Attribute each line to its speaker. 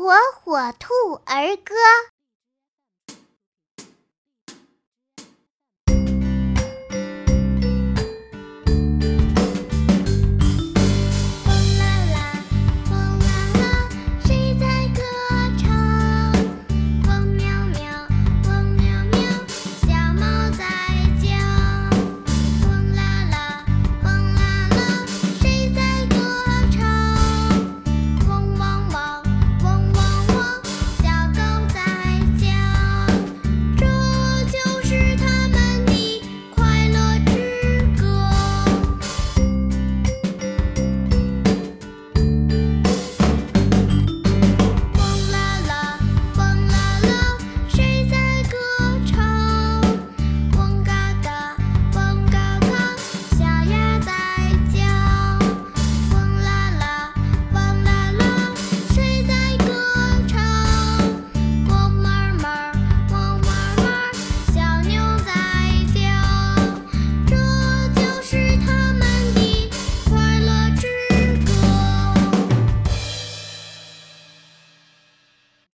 Speaker 1: 火火兔儿歌。